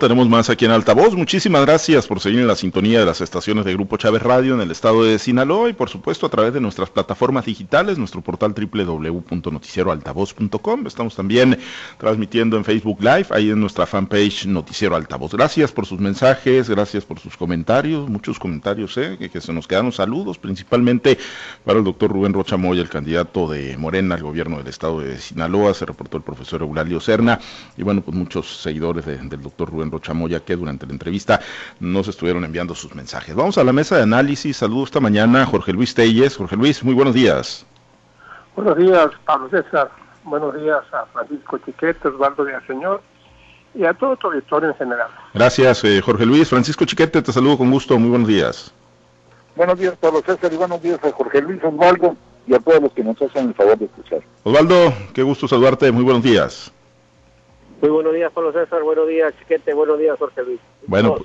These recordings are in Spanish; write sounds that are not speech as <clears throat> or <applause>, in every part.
Tenemos más aquí en Altavoz. Muchísimas gracias por seguir en la sintonía de las estaciones de Grupo Chávez Radio en el estado de Sinaloa y por supuesto a través de nuestras plataformas digitales, nuestro portal www.noticieroaltavoz.com. Estamos también transmitiendo en Facebook Live, ahí en nuestra fanpage Noticiero Altavoz. Gracias por sus mensajes, gracias por sus comentarios, muchos comentarios eh, que, se nos quedaron saludos, principalmente para el doctor Rubén Rocha Moya, el candidato de Morena al gobierno del estado de Sinaloa. Se reportó el profesor Eulalio Serna y bueno, pues muchos seguidores de, del doctor Rubén Chamoya que durante la entrevista nos estuvieron enviando sus mensajes. Vamos a la mesa de análisis. Saludos esta mañana Jorge Luis Telles. Jorge Luis, muy buenos días. Buenos días, Pablo César. Buenos días a Francisco Chiquete, Osvaldo Señor y a todo tu auditorio en general. Gracias, eh, Jorge Luis. Francisco Chiquete, te saludo con gusto. Muy buenos días. Buenos días, Pablo César, y buenos días a Jorge Luis Osvaldo y a todos los que nos hacen el favor de escuchar. Osvaldo, qué gusto saludarte. Muy buenos días. Muy buenos días, Pablo César. Buenos días, Chiquete. Buenos días, Jorge Luis. Bueno,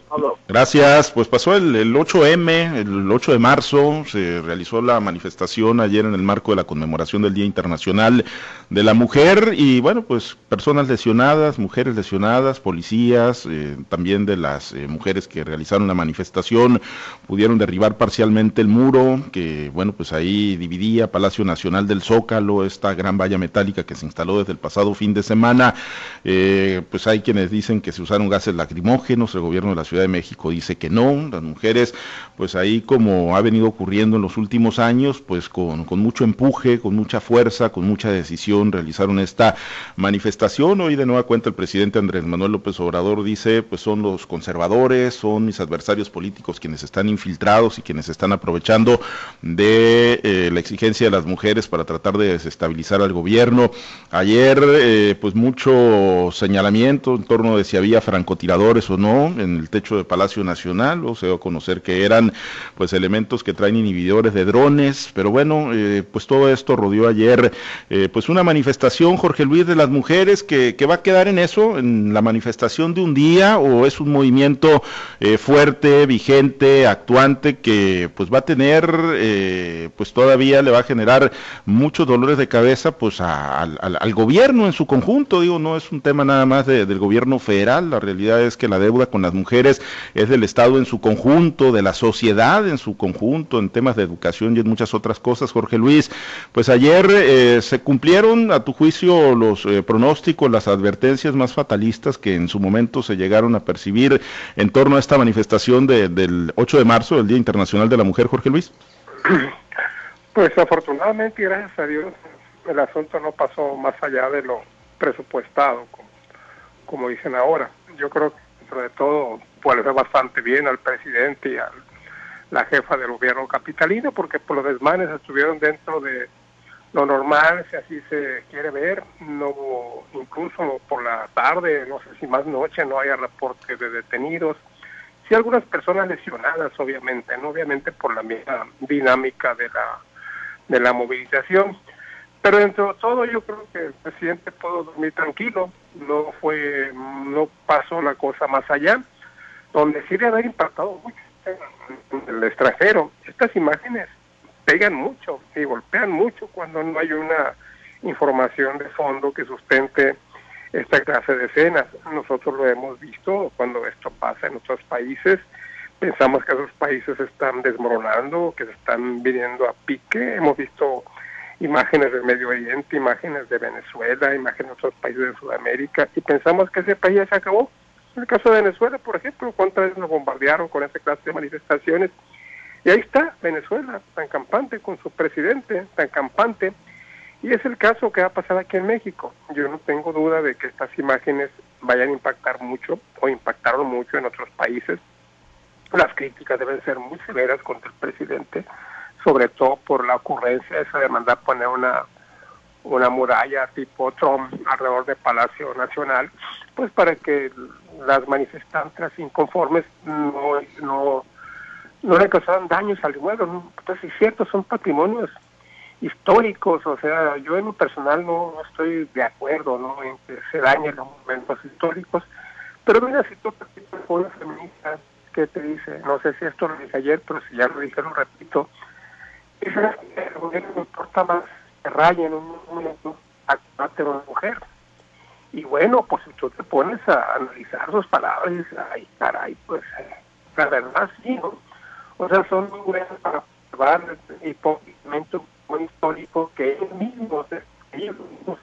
gracias. Pues pasó el, 8M, el 8 de marzo, se realizó la manifestación ayer en el marco de la conmemoración del Día Internacional de la Mujer y bueno, pues personas lesionadas, mujeres lesionadas, policías, eh, también de las eh, mujeres que realizaron la manifestación pudieron derribar parcialmente el muro que bueno, pues ahí dividía Palacio Nacional del Zócalo, esta gran valla metálica que se instaló desde el pasado fin de semana. Eh, pues hay quienes dicen que se usaron gases lacrimógenos, gobierno de la Ciudad de México dice que no, las mujeres, pues ahí como ha venido ocurriendo en los últimos años, pues con, mucho empuje, con mucha fuerza, con mucha decisión, realizaron esta manifestación. Hoy de nueva cuenta el presidente Andrés Manuel López Obrador dice, pues son los conservadores, son mis adversarios políticos quienes están infiltrados y quienes están aprovechando de eh, la exigencia de las mujeres para tratar de desestabilizar al gobierno. Ayer, eh, pues mucho señalamiento en torno de si había francotiradores o no, en el techo de Palacio Nacional, o se dio a conocer que eran pues elementos que traen inhibidores de drones, pero bueno, eh, pues todo esto rodeó ayer eh, pues una manifestación, Jorge Luis, de las mujeres que, que, va a quedar en eso, en la manifestación de un día, o es un movimiento eh, fuerte, vigente, actuante, que pues va a tener, pues todavía le va a generar muchos dolores de cabeza pues al, al, gobierno en su conjunto, digo, no es un tema nada más del gobierno federal, la realidad es que la deuda con las mujeres es del Estado en su conjunto, de la sociedad en su conjunto, en temas de educación y en muchas otras cosas. Jorge Luis, pues ayer eh, se cumplieron, a tu juicio, los eh, pronósticos, las advertencias más fatalistas que en su momento se llegaron a percibir en torno a esta manifestación del 8 de marzo, el Día Internacional de la Mujer, Jorge Luis. <clears throat> Pues afortunadamente, gracias a Dios, el asunto no pasó más allá de lo presupuestado, como, como dicen ahora. Yo creo que de todo pues bastante bien al presidente y a la jefa del gobierno capitalino porque por los desmanes estuvieron dentro de lo normal, si así se quiere ver, no incluso por la tarde, no sé si más noche, no haya reportes de detenidos, sí algunas personas lesionadas, obviamente, no obviamente por la misma dinámica de la de la movilización, pero dentro de todo yo creo que el presidente pudo dormir tranquilo, no fue, no pasó la cosa más allá, donde sí le haber impactado mucho en el extranjero. Estas imágenes pegan mucho y golpean mucho cuando no hay una información de fondo que sustente esta clase de escenas. Nosotros lo hemos visto cuando esto pasa en otros países. Pensamos que esos países están desmoronando, que se están viniendo a pique. Hemos visto imágenes del Medio Oriente, imágenes de Venezuela, imágenes de otros países de Sudamérica, y pensamos que ese país ya se acabó. En el caso de Venezuela, por ejemplo, cuántas veces nos bombardearon con esa clase de manifestaciones. Y ahí está Venezuela, tan campante, con su presidente, tan campante. Y es el caso que va a pasar aquí en México. Yo no tengo duda de que estas imágenes vayan a impactar mucho o impactaron mucho en otros países. Las críticas deben ser muy severas contra el presidente sobre todo por la ocurrencia esa de mandar poner una una muralla tipo Trump alrededor del Palacio Nacional, pues para que las manifestantes inconformes no, no, no le causaran daños al inmueble. Entonces, es cierto, son patrimonios históricos, o sea, yo en lo personal no, estoy de acuerdo ¿no? en que se dañen los monumentos históricos, pero mira, si tú una feminista que te dice, no sé si esto lo dije ayer, pero si ya lo dije, lo repito, el gobierno importa más que rayen un momento a de una mujer. Y bueno, pues tú te pones a analizar sus palabras y dices, ay, caray, pues la verdad sí, ¿no? O sea, son muy buenas para observar el muy histórico que ellos mismos, ellos mismos,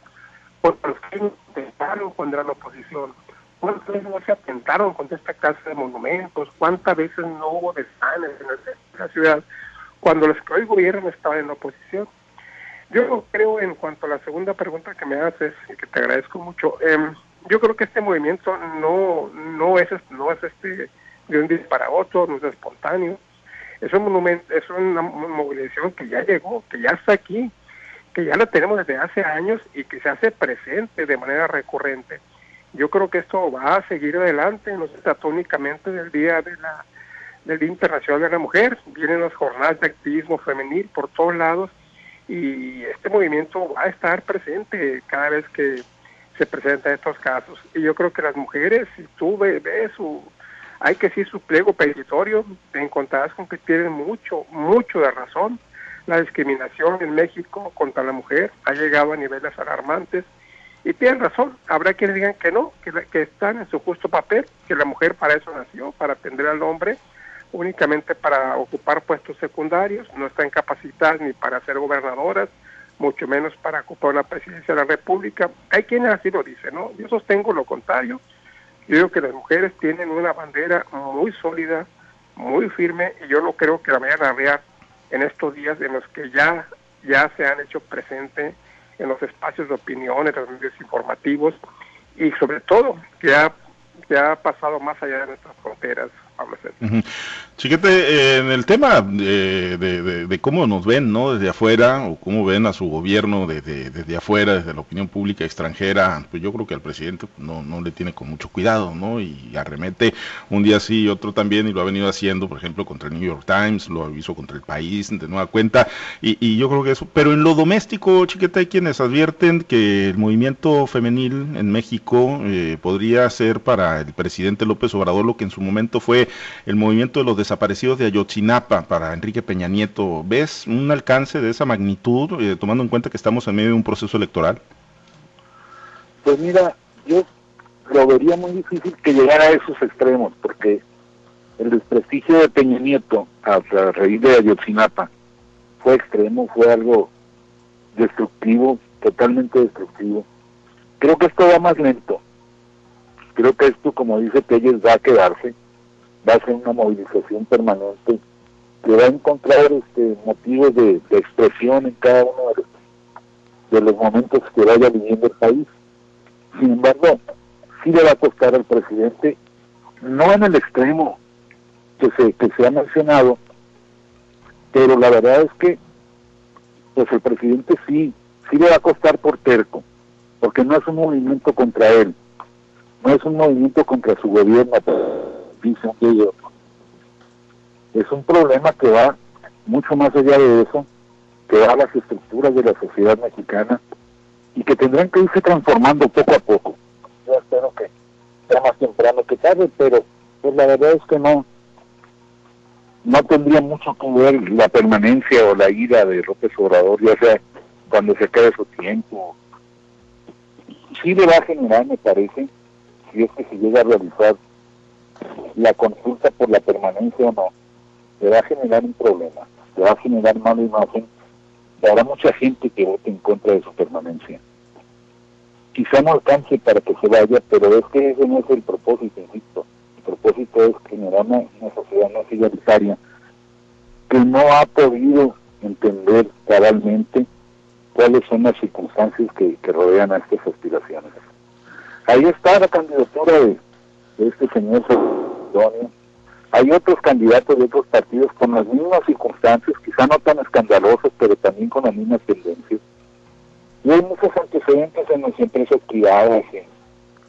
por los que intentaron contra la oposición. ¿Cuántas veces no se atentaron contra esta clase de monumentos? ¿Cuántas veces no hubo desmanes en la ciudad cuando los que hoy gobiernan estaban en la oposición? Yo creo, en cuanto a la segunda pregunta que me haces, y que te agradezco mucho, eh, yo creo que este movimiento no no es no es este de un día para otro, no es espontáneo. Es un monumento, es una movilización que ya llegó, que ya está aquí, que ya la tenemos desde hace años y que se hace presente de manera recurrente. Yo creo que esto va a seguir adelante, no se trata únicamente del día de la del Día Internacional de la Mujer, vienen las jornadas de activismo femenil por todos lados y este movimiento va a estar presente cada vez que se presentan estos casos. Y yo creo que las mujeres, si tú su, hay que decir su pliego petitorio, te encontrarás con que tienen mucho, mucho de razón. La discriminación en México contra la mujer ha llegado a niveles alarmantes y tienen razón. Habrá quienes digan que no, que, que están en su justo papel, que la mujer para eso nació, para atender al hombre únicamente para ocupar puestos secundarios, no están capacitadas ni para ser gobernadoras, mucho menos para ocupar la presidencia de la República. Hay quienes así lo dicen, ¿no? Yo sostengo lo contrario. Yo digo que las mujeres tienen una bandera muy sólida, muy firme, y yo no creo que la vayan a arriar en estos días en los que ya, ya se han hecho presente en los espacios de opinión, en los medios informativos, y sobre todo que ha, que ha pasado más allá de nuestras fronteras. Chiquete, eh, en el tema de, cómo nos ven, ¿no? Desde afuera, o cómo ven a su gobierno desde, desde afuera, desde la opinión pública extranjera, pues yo creo que al presidente no, no le tiene con mucho cuidado, ¿no? Y arremete un día sí y otro también, y lo ha venido haciendo, por ejemplo, contra el New York Times, lo hizo contra el país, de nueva cuenta, y, y yo creo que eso, pero en lo doméstico, Chiquete, hay quienes advierten que el movimiento femenil en México eh, podría ser para el presidente López Obrador lo que en su momento fue el movimiento de los desaparecidos de Ayotzinapa para Enrique Peña Nieto. ¿Ves un alcance de esa magnitud, eh, tomando en cuenta que estamos en medio de un proceso electoral? Pues mira, yo lo vería muy difícil que llegara a esos extremos, porque el desprestigio de Peña Nieto a raíz de Ayotzinapa fue extremo, fue algo destructivo, totalmente destructivo. Creo que esto va más lento. Creo que esto, como dice Pérez, va a quedarse va a ser una movilización permanente que va a encontrar este motivos de, expresión en cada uno de los, momentos que vaya viviendo el país. Sin embargo, sí le va a costar al presidente, no en el extremo que se, que se ha mencionado, pero la verdad es que pues el presidente sí, sí le va a costar por terco, porque no es un movimiento contra él, no es un movimiento contra su gobierno, Es un problema que va mucho más allá de eso, que va a las estructuras de la sociedad mexicana y que tendrán que irse transformando poco a poco. Yo espero que sea más temprano que tarde, pero pues la verdad es que no no tendría mucho que ver la permanencia o la ira de López Obrador, ya sea cuando se acabe su tiempo. Sí le va a generar, me parece, si es que se llega a realizar la consulta por la permanencia o no, le va a generar un problema, le va a generar mala imagen, y habrá mucha gente que vote en contra de su permanencia. Quizá no alcance para que se vaya, pero es que ese no es el propósito, insisto. El propósito es generar una, sociedad más igualitaria que no ha podido entender cabalmente cuáles son las circunstancias que, que rodean a estas aspiraciones. Ahí está la candidatura de este señor Sidonio. Hay otros candidatos de otros partidos con las mismas circunstancias, quizá no tan escandalosos, pero también con las mismas tendencias. Y hay muchos antecedentes en las empresas privadas, en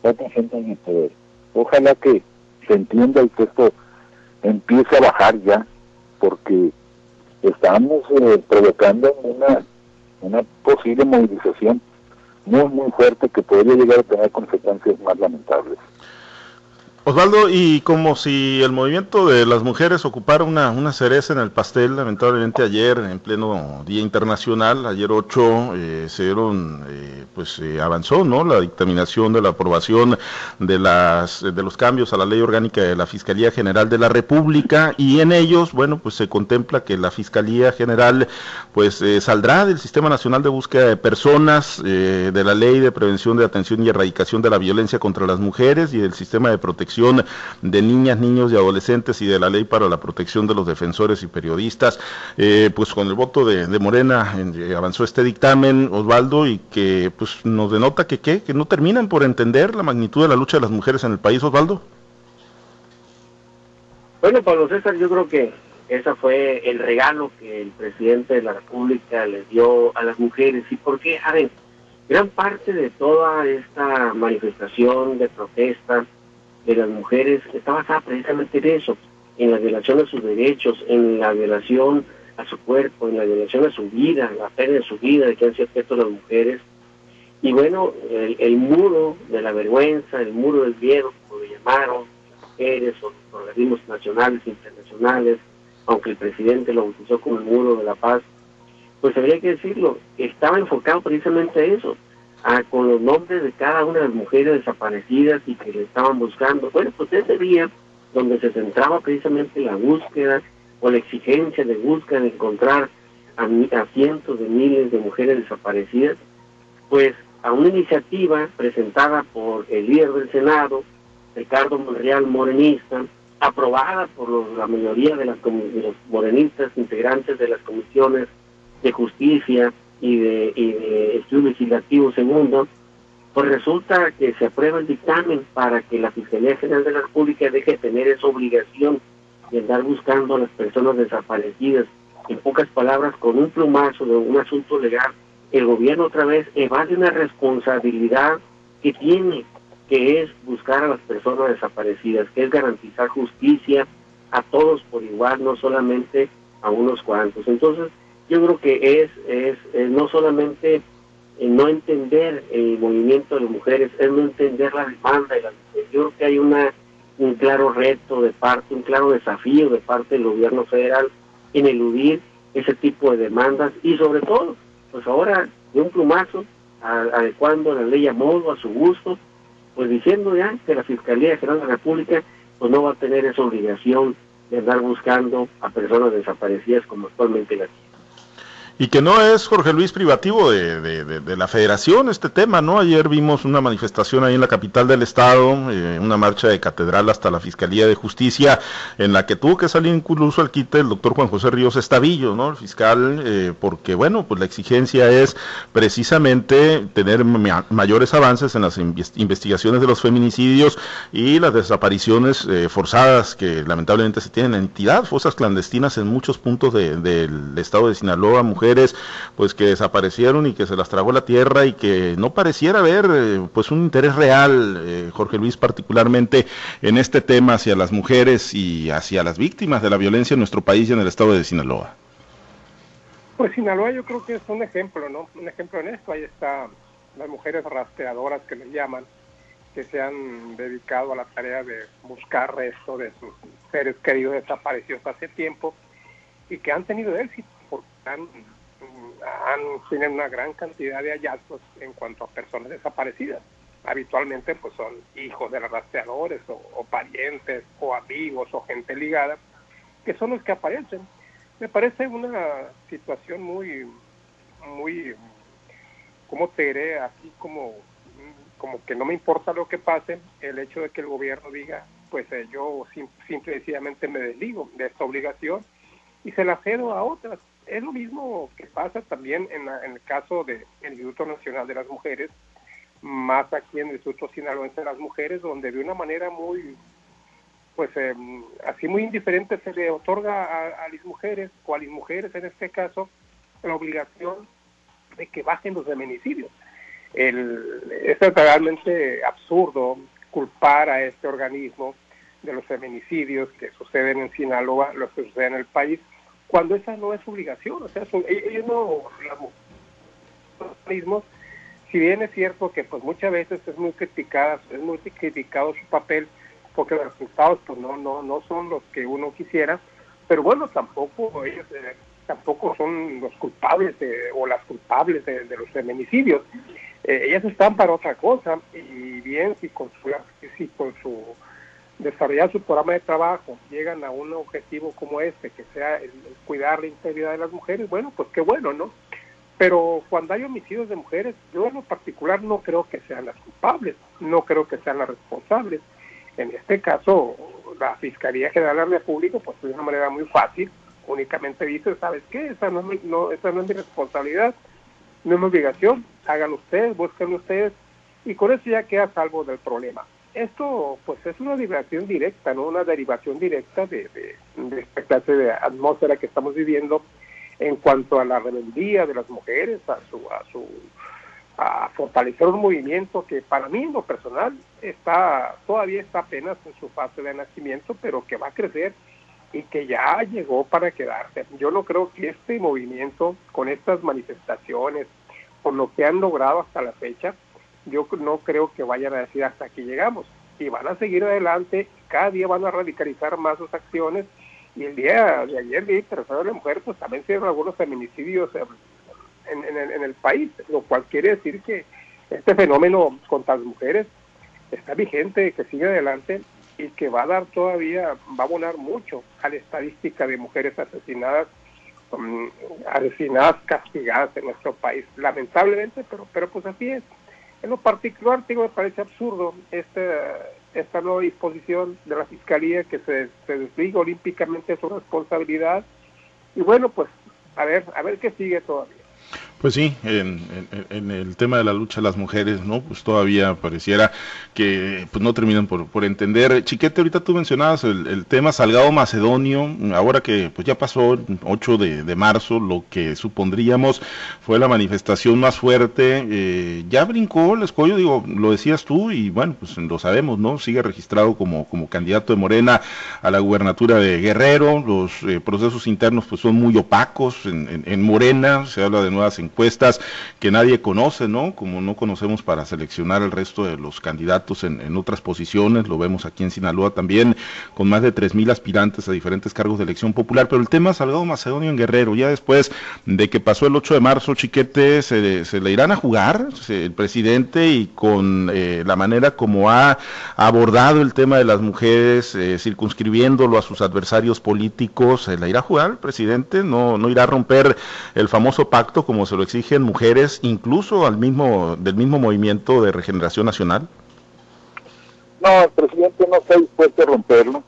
otras gente en el poder. Ojalá que se entienda y que esto empiece a bajar ya, porque estamos eh, provocando una, una posible movilización muy, muy fuerte que podría llegar a tener consecuencias más lamentables. Osvaldo, y como si el movimiento de las mujeres ocupara una, una cereza en el pastel, lamentablemente ayer, en pleno Día Internacional, ayer 8, eh, se dieron, eh, pues eh, avanzó, ¿no? La dictaminación de la aprobación de, las, de los cambios a la ley orgánica de la Fiscalía General de la República, y en ellos, bueno, pues se contempla que la Fiscalía General, pues saldrá del Sistema Nacional de Búsqueda de Personas, de la Ley de Prevención de Atención y Erradicación de la Violencia contra las Mujeres y del Sistema de Protección de niñas, niños y adolescentes y de la ley para la protección de los defensores y periodistas. Eh, pues con el voto de, Morena eh, avanzó este dictamen, Osvaldo, y que pues nos denota que, que no terminan por entender la magnitud de la lucha de las mujeres en el país, Osvaldo. Bueno, Pablo César, yo creo que ese fue el regalo que el presidente de la República le dio a las mujeres. ¿Y por qué? A ver, gran parte de toda esta manifestación de protesta de las mujeres está basada precisamente en eso, en la violación de sus derechos, en la violación a su cuerpo, en la violación a su vida, la pérdida de su vida, de que han sido objeto las mujeres. Y bueno, el, muro de la vergüenza, el muro del miedo, como lo llamaron las mujeres o los organismos nacionales e internacionales, aunque el presidente lo bautizó como el muro de la paz, pues habría que decirlo, estaba enfocado precisamente a eso, con los nombres de cada una de las mujeres desaparecidas y que le estaban buscando. Bueno, pues ese día donde se centraba precisamente la búsqueda o la exigencia de búsqueda de encontrar a, a cientos de miles de mujeres desaparecidas, pues a una iniciativa presentada por el líder del Senado, Ricardo Monreal Morenista, aprobada por la mayoría de, las, de los morenistas integrantes de las comisiones de justicia, y de, y de estudio legislativo segundo, pues resulta que se aprueba el dictamen para que la Fiscalía General de la República deje de tener esa obligación de andar buscando a las personas desaparecidas. En pocas palabras, con un plumazo de un asunto legal, el gobierno otra vez evade una responsabilidad que tiene, que es buscar a las personas desaparecidas, que es garantizar justicia a todos por igual, no solamente a unos cuantos. Entonces, yo creo que es, es, no solamente no entender el movimiento de mujeres, es no entender la demanda y la Yo creo que hay una un claro reto de parte, un claro desafío de parte del gobierno federal en eludir ese tipo de demandas y sobre todo, pues ahora de un plumazo, adecuando la ley a modo, a su gusto, pues diciendo ya que la Fiscalía General de la República pues no va a tener esa obligación de andar buscando a personas desaparecidas como actualmente la tiene y que no es, Jorge Luis, privativo de, de, la federación este tema, ¿no? Ayer vimos una manifestación ahí en la capital del estado, eh, una marcha de catedral hasta la Fiscalía de Justicia, en la que tuvo que salir incluso al quite el doctor Juan José Ríos Estavillo, ¿no? El fiscal, eh, porque, bueno, pues la exigencia es precisamente tener mayores avances en las investigaciones de los feminicidios y las desapariciones eh, forzadas que lamentablemente se tienen en entidad, fosas clandestinas en muchos puntos del estado de Sinaloa, mujeres pues que desaparecieron y que se las tragó la tierra y que no pareciera haber eh, pues un interés real, eh, Jorge Luis, particularmente en este tema hacia las mujeres y hacia las víctimas de la violencia en nuestro país y en el estado de Sinaloa. Pues Sinaloa yo creo que es un ejemplo, ¿no? Un ejemplo en esto, ahí está las mujeres rastreadoras que les llaman, que se han dedicado a la tarea de buscar resto de sus seres queridos desaparecidos hace tiempo y que han tenido éxito porque han, tienen una gran cantidad de hallazgos en cuanto a personas desaparecidas. Habitualmente pues son hijos de los rastreadores o, parientes o amigos o gente ligada que son los que aparecen. Me parece una situación muy, muy, ¿cómo te diré? Así como, como que no me importa lo que pase, el hecho de que el gobierno diga, pues eh, yo simple y sencillamente me desligo de esta obligación y se la cedo a otras es lo mismo que pasa también en, el caso del Instituto Nacional de las Mujeres, más aquí en el Instituto Sinaloense de las Mujeres, donde de una manera muy, pues em, así muy indiferente se le otorga a, las mujeres, o a las mujeres en este caso, la obligación de que bajen los feminicidios. El, es realmente absurdo culpar a este organismo de los feminicidios que suceden en Sinaloa, los que suceden en el país, cuando esa no es obligación, o sea, ellos no, los si bien es cierto que pues muchas veces es muy criticada, es muy criticado su papel, porque los resultados pues no, no, no son los que uno quisiera, pero bueno, tampoco ellos eh, tampoco son los culpables o las culpables de, los feminicidios. Eh, ellas están para otra cosa y bien si con su, si con su desarrollar su programa de trabajo llegan a un objetivo como este, que sea el, cuidar la integridad de las mujeres, bueno, pues qué bueno, ¿no? Pero cuando hay homicidios de mujeres, yo en lo particular no creo que sean las culpables, no creo que sean las responsables. En este caso, la Fiscalía General de la República, pues de una manera muy fácil, únicamente dice, ¿sabes qué? Esa no, es mi, no, esa no es mi responsabilidad, no es mi obligación, háganlo ustedes, búsquenlo ustedes, y con eso ya queda salvo del problema. Esto, pues, es una derivación directa, ¿no? Una derivación directa de, de esta clase de atmósfera que estamos viviendo en cuanto a la rebeldía de las mujeres, a su, a su a fortalecer un movimiento que para mí en lo personal está todavía está apenas en su fase de nacimiento, pero que va a crecer y que ya llegó para quedarse. Yo no creo que este movimiento, con estas manifestaciones, por lo que han logrado hasta la fecha, yo no creo que vayan a decir hasta aquí llegamos. Y van a seguir adelante, cada día van a radicalizar más sus acciones y el día de ayer, Día Internacional de la Mujer, pues también se dieron algunos feminicidios en, en, el país, lo cual quiere decir que este fenómeno contra las mujeres está vigente, que sigue adelante y que va a dar todavía, va a abonar mucho a la estadística de mujeres asesinadas, um, asesinadas, castigadas en nuestro país, lamentablemente, pero, pero pues así es. En lo particular, digo, me parece absurdo este esta nueva disposición de la Fiscalía que se, se desliga olímpicamente su responsabilidad. Y bueno, pues a ver, a ver qué sigue todavía. Pues sí, en, el tema de la lucha de las mujeres, ¿no? Pues todavía pareciera que pues no terminan por, entender. Chiquete, ahorita tú mencionabas el, tema Salgado Macedonio, ahora que pues ya pasó el 8 de, marzo, lo que supondríamos fue la manifestación más fuerte, eh, ya brincó el escollo, digo, lo decías tú y bueno, pues lo sabemos, ¿no? Sigue registrado como, como candidato de Morena a la gubernatura de Guerrero, los eh, procesos internos pues son muy opacos en, en Morena, se habla de nuevas que nadie conoce, ¿no? Como no conocemos para seleccionar el resto de los candidatos en, otras posiciones, lo vemos aquí en Sinaloa también, con más de 3.000 aspirantes a diferentes cargos de elección popular, pero el tema Salgado Macedonio en Guerrero, ya después de que pasó el 8 de marzo, Chiquete, se, le irán a jugar el presidente y con eh, la manera como ha abordado el tema de las mujeres, eh, circunscribiéndolo a sus adversarios políticos, ¿se le irá a jugar el presidente? ¿No, no irá a romper el famoso pacto como se lo exigen mujeres, incluso al mismo, del mismo movimiento de regeneración nacional? No, el presidente no está dispuesto a romperlo.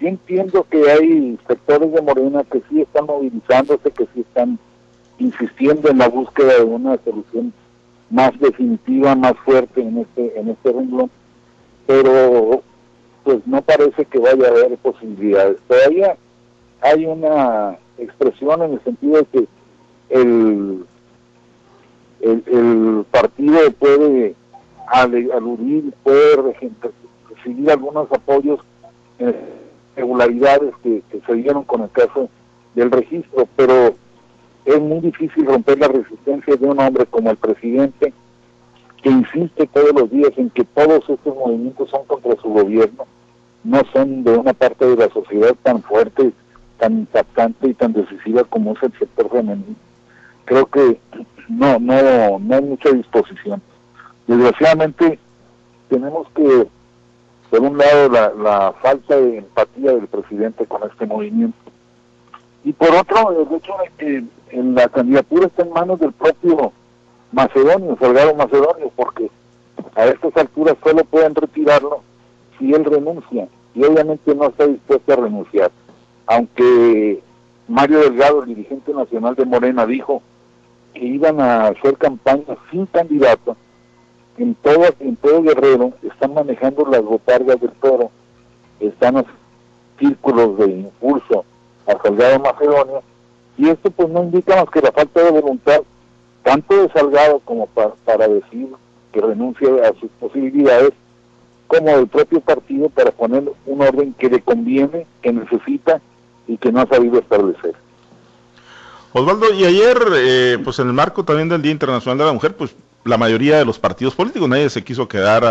Yo entiendo que hay sectores de Morena que sí están movilizándose, que sí están insistiendo en la búsqueda de una solución más definitiva, más fuerte en este en este renglón, pero pues no parece que vaya a haber posibilidades. Todavía hay una expresión en el sentido de que el, el, partido puede aludir, puede recibir algunos apoyos, eh, regularidades que, se dieron con el caso del registro, pero es muy difícil romper la resistencia de un hombre como el presidente, que insiste todos los días en que todos estos movimientos son contra su gobierno, no son de una parte de la sociedad tan fuerte, tan impactante y tan decisiva como es el sector femenino. Creo que no, no, no hay mucha disposición. Desgraciadamente tenemos que, por un lado, la, la falta de empatía del presidente con este movimiento y por otro, el hecho de que en la candidatura está en manos del propio Macedonio, Salgado Macedonio, porque a estas alturas solo pueden retirarlo si él renuncia, y obviamente no está dispuesto a renunciar. Aunque Mario Delgado, el dirigente nacional de Morena, dijo que iban a hacer campaña sin candidato, en todo, en todo Guerrero están manejando las botargas del toro, están los círculos de impulso a Salgado Macedonio, y esto pues no indica más que la falta de voluntad, tanto de Salgado como para, para decir que renuncie a sus posibilidades, como del propio partido para poner un orden que le conviene, que necesita y que no ha sabido establecer. Osvaldo, y ayer, eh, pues en el marco también del Día Internacional de la Mujer, pues la mayoría de los partidos políticos, nadie se quiso quedar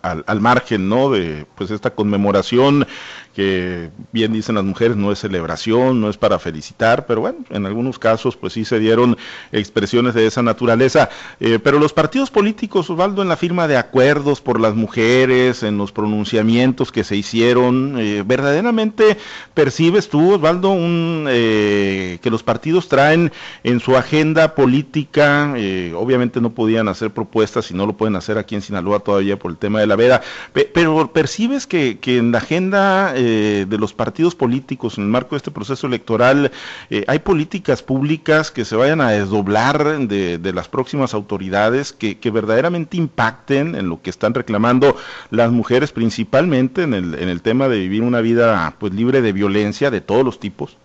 al margen, ¿no? De pues esta conmemoración que bien dicen las mujeres, no es celebración, no es para felicitar, pero bueno, en algunos casos pues sí se dieron expresiones de esa naturaleza. Eh, pero los partidos políticos, Osvaldo, en la firma de acuerdos por las mujeres, en los pronunciamientos que se hicieron, eh, verdaderamente percibes tú, Osvaldo, un, eh, que los partidos traen en su agenda política, obviamente no podían hacer propuestas y no lo pueden hacer aquí en Sinaloa todavía por el tema de la veda, pero percibes que, que en la agenda eh, de los partidos políticos en el marco de este proceso electoral, eh, hay políticas públicas que se vayan a desdoblar de, las próximas autoridades que, verdaderamente impacten en lo que están reclamando las mujeres, principalmente en el, en el tema de vivir una vida pues libre de violencia de todos los tipos?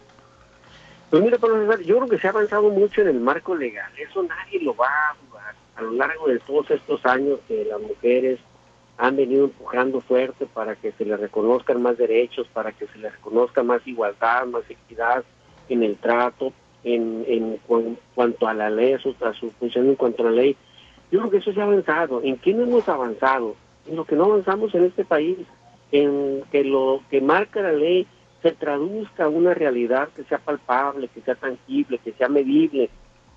Pues mira, yo creo que se ha avanzado mucho en el marco legal. Eso nadie lo va a jugar. A lo largo de todos estos años que las mujeres han venido empujando fuerte para que se les reconozcan más derechos, para que se les reconozca más igualdad, más equidad en el trato, en, cuanto a la ley, a su, a su función en cuanto a la ley. Yo creo que eso se ha avanzado. ¿En qué no hemos avanzado? En lo que no avanzamos en este país, en que lo que marca la ley se traduzca a una realidad que sea palpable, que sea tangible, que sea medible.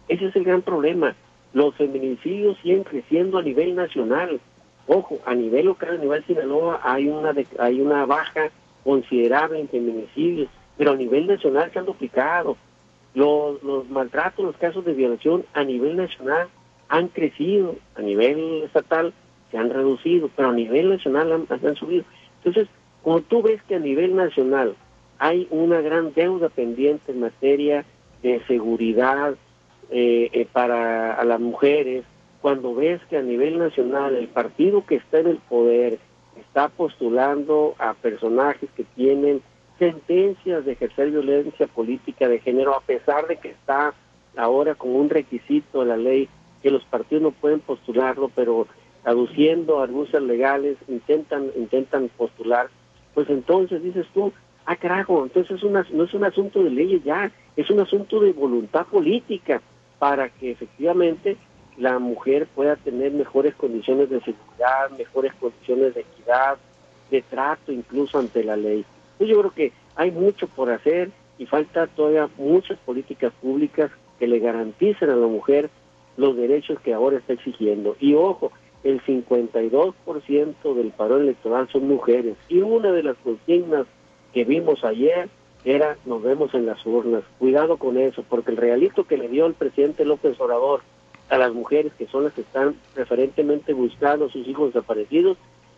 Ese es el gran problema. Los feminicidios siguen creciendo a nivel nacional Ojo, a nivel local, a nivel Sinaloa, hay una, hay una baja considerable en feminicidios, pero a nivel nacional se han duplicado. Los, los maltratos, los casos de violación a nivel nacional han crecido, a nivel estatal se han reducido, pero a nivel nacional han, subido. Entonces, cuando tú ves que a nivel nacional hay una gran deuda pendiente en materia de seguridad eh, eh, para las mujeres, cuando ves que a nivel nacional el partido que está en el poder está postulando a personajes que tienen sentencias de ejercer violencia política de género, a pesar de que está ahora como un requisito de la ley que los partidos no pueden postularlo, pero aduciendo argucias legales intentan intentan postular, pues entonces dices tú, ah carajo, entonces una, no es un asunto de leyes ya, es un asunto de voluntad política para que efectivamente la mujer pueda tener mejores condiciones de seguridad, mejores condiciones de equidad, de trato incluso ante la ley. Pues yo creo que hay mucho por hacer y falta todavía muchas políticas públicas que le garanticen a la mujer los derechos que ahora está exigiendo. Y ojo, el 52% del paro electoral son mujeres. Y una de las consignas que vimos ayer era nos vemos en las urnas. Cuidado con eso, porque el realito que le dio el presidente López Obrador a las mujeres que son las que están preferentemente buscando a sus hijos desaparecidos,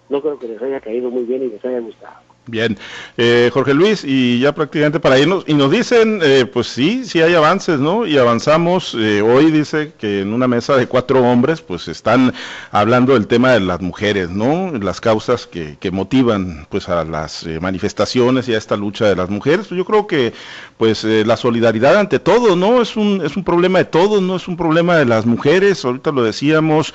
no creo que les haya caído muy bien y les haya gustado. Bien, eh, Jorge Luis, y ya prácticamente para irnos, y nos dicen, eh, pues sí, sí hay avances, ¿no? Y avanzamos, eh, hoy dice que en una mesa de cuatro hombres, pues están hablando del tema de las mujeres, ¿no? Las causas que, que motivan, pues, a las manifestaciones y a esta lucha de las mujeres. Yo creo que, pues, la solidaridad ante todo, ¿no? Es un, es un problema de todos, no es un problema de las mujeres, ahorita lo decíamos,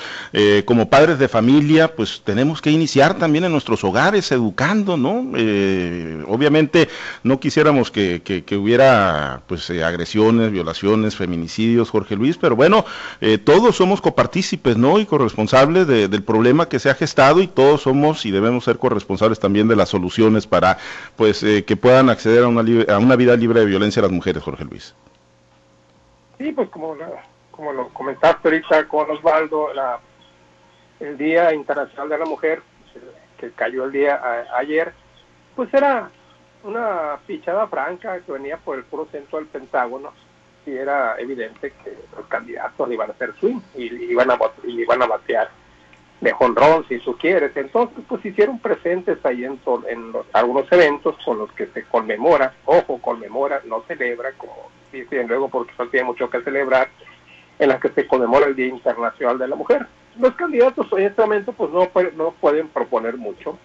como padres de familia, pues tenemos que iniciar también en nuestros hogares, educando, ¿no? Eh, obviamente no quisiéramos que, hubiera pues eh, agresiones, violaciones, feminicidios, Jorge Luis, pero bueno, eh, todos somos copartícipes, ¿no? Y corresponsables del problema que se ha gestado y todos somos y debemos ser corresponsables también de las soluciones para pues que puedan acceder a una, a una vida libre de violencia las mujeres, Jorge Luis. Sí, pues como, como lo comentaste ahorita con Osvaldo, la, el Día Internacional de la Mujer, que cayó el día ayer, pues era una fichada franca que venía por el puro centro del Pentágono y era evidente que los candidatos iban a hacer swing y iban a, y iban a batear de jonrón si tú quieres. Entonces, pues hicieron presentes ahí en, en algunos eventos con los que se conmemora, ojo, conmemora, no celebra, como dicen luego porque no tiene mucho que celebrar, en las que se conmemora el Día Internacional de la Mujer. Los candidatos en este momento pues no, no pueden proponer mucho,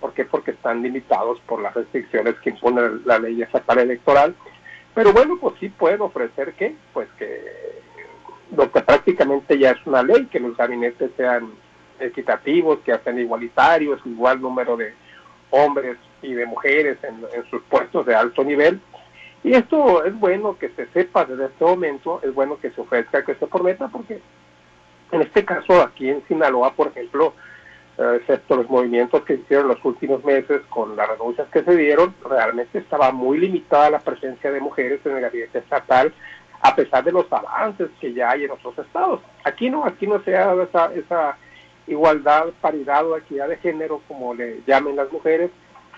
¿Por qué? Porque están limitados por las restricciones que impone la ley estatal electoral. Pero bueno, pues sí puedo ofrecer que, pues que lo que prácticamente ya es una ley, que los gabinetes sean equitativos, que hacen igualitarios, igual número de hombres y de mujeres en, en, sus puestos de alto nivel. Y esto es bueno que se sepa desde este momento, es bueno que se ofrezca, que se prometa, porque En este caso, aquí en Sinaloa, por ejemplo, excepto los movimientos que hicieron los últimos meses con las renuncias que se dieron, realmente estaba muy limitada la presencia de mujeres en el gabinete estatal, a pesar de los avances que ya hay en otros estados. Aquí no, aquí no se ha dado esa, esa igualdad, paridad o equidad de género, como le llamen las mujeres.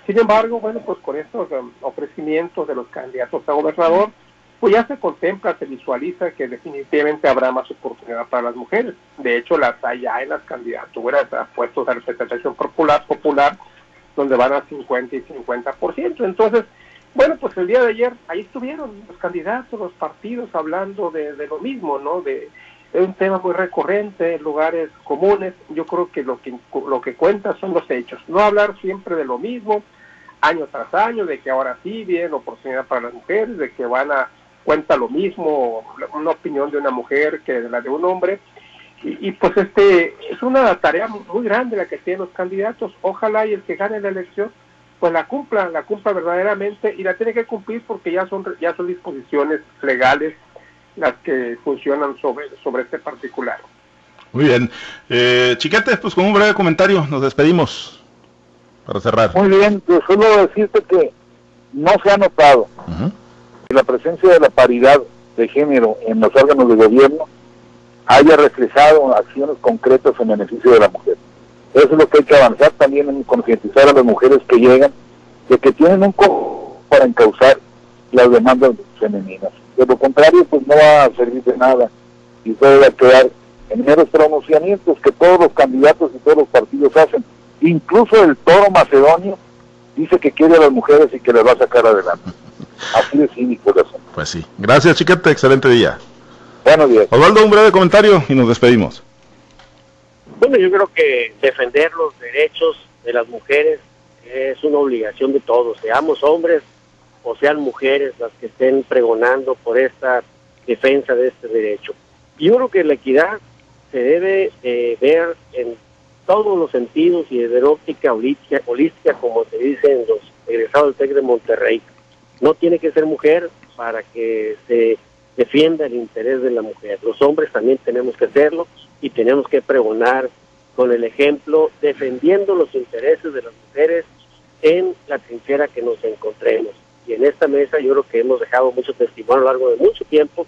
Sin embargo, bueno, pues con estos um, ofrecimientos de los candidatos a gobernador, pues ya se contempla, se visualiza que definitivamente habrá más oportunidad para las mujeres. De hecho, las hay ya en las candidaturas a puestos de representación popular, popular donde van a 50 y 50%. Entonces, bueno, pues el día de ayer ahí estuvieron los candidatos, los partidos hablando de, de lo mismo, ¿no? De, es un tema muy recurrente en lugares comunes. Yo creo que lo que lo que cuenta son los hechos. No hablar siempre de lo mismo, año tras año, de que ahora sí viene oportunidad para las mujeres, de que van a cuenta lo mismo una opinión de una mujer que la de un hombre. Y, y, pues este es una tarea muy grande la que tienen los candidatos. Ojalá y el que gane la elección pues la cumpla, la cumpla verdaderamente y la tiene que cumplir porque ya son ya son disposiciones legales las que funcionan sobre, sobre este particular. Muy bien. Eh, Chiquete, pues con un breve comentario nos despedimos para cerrar. Muy bien, yo solo decirte que no se ha notado que la presencia de la paridad de género en los órganos de gobierno haya reflejado acciones concretas en beneficio de la mujer. Eso es lo que hay que avanzar también en concientizar a las mujeres que llegan de que tienen un cojo para encauzar las demandas femeninas. De lo contrario, pues no va a servir de nada y todo va a quedar en meros pronunciamientos que todos los candidatos y todos los partidos hacen. Incluso el toro macedonio dice que quiere a las mujeres y que las va a sacar adelante. Así de cínico. Pues sí. Gracias, Chiquete. Excelente día. Buenos días. Osvaldo, un breve comentario y nos despedimos. Bueno, yo creo que defender los derechos de las mujeres es una obligación de todos, seamos hombres o sean mujeres las que estén pregonando por esta defensa de este derecho. Y yo creo que la equidad se debe eh, ver en todos los sentidos y desde la óptica holística, holística, como se dice en los egresados del TEC de Monterrey. No tiene que ser mujer para que se defienda el interés de la mujer. Los hombres también tenemos que hacerlo y tenemos que pregonar con el ejemplo, defendiendo los intereses de las mujeres en la trinchera que nos encontremos. Y en esta mesa yo creo que hemos dejado mucho testimonio a lo largo de mucho tiempo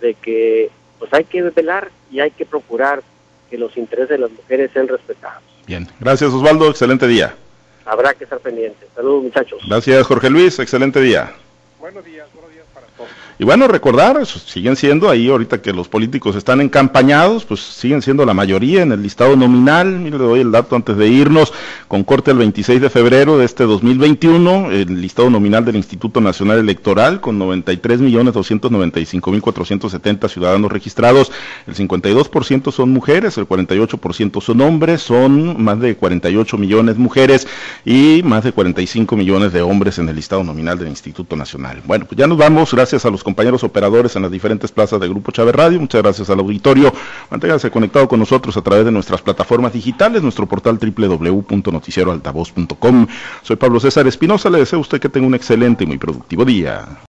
de que pues hay que velar y hay que procurar que los intereses de las mujeres sean respetados. Bien. Gracias, Osvaldo. Excelente día. Habrá que estar pendientes. Saludos muchachos. Gracias, Jorge Luis. Excelente día. Buenos días, buenos días para todos. Y bueno, recordar, siguen siendo ahí ahorita que los políticos están encampañados, pues siguen siendo la mayoría en el listado nominal. Mire, le doy el dato antes de irnos, con corte el 26 de febrero de este 2021, el listado nominal del Instituto Nacional Electoral con 93.295.470 ciudadanos registrados. El 52% son mujeres, el 48% son hombres, son más de 48 millones mujeres y más de 45 millones de hombres en el listado nominal del Instituto Nacional. Bueno, pues ya nos vamos, gracias a los compañeros operadores en las diferentes plazas de Grupo Chávez Radio, muchas gracias al auditorio. Manténganse conectado con nosotros a través de nuestras plataformas digitales, nuestro portal www.noticieroaltavoz.com. Soy Pablo César Espinosa, le deseo a usted que tenga un excelente y muy productivo día.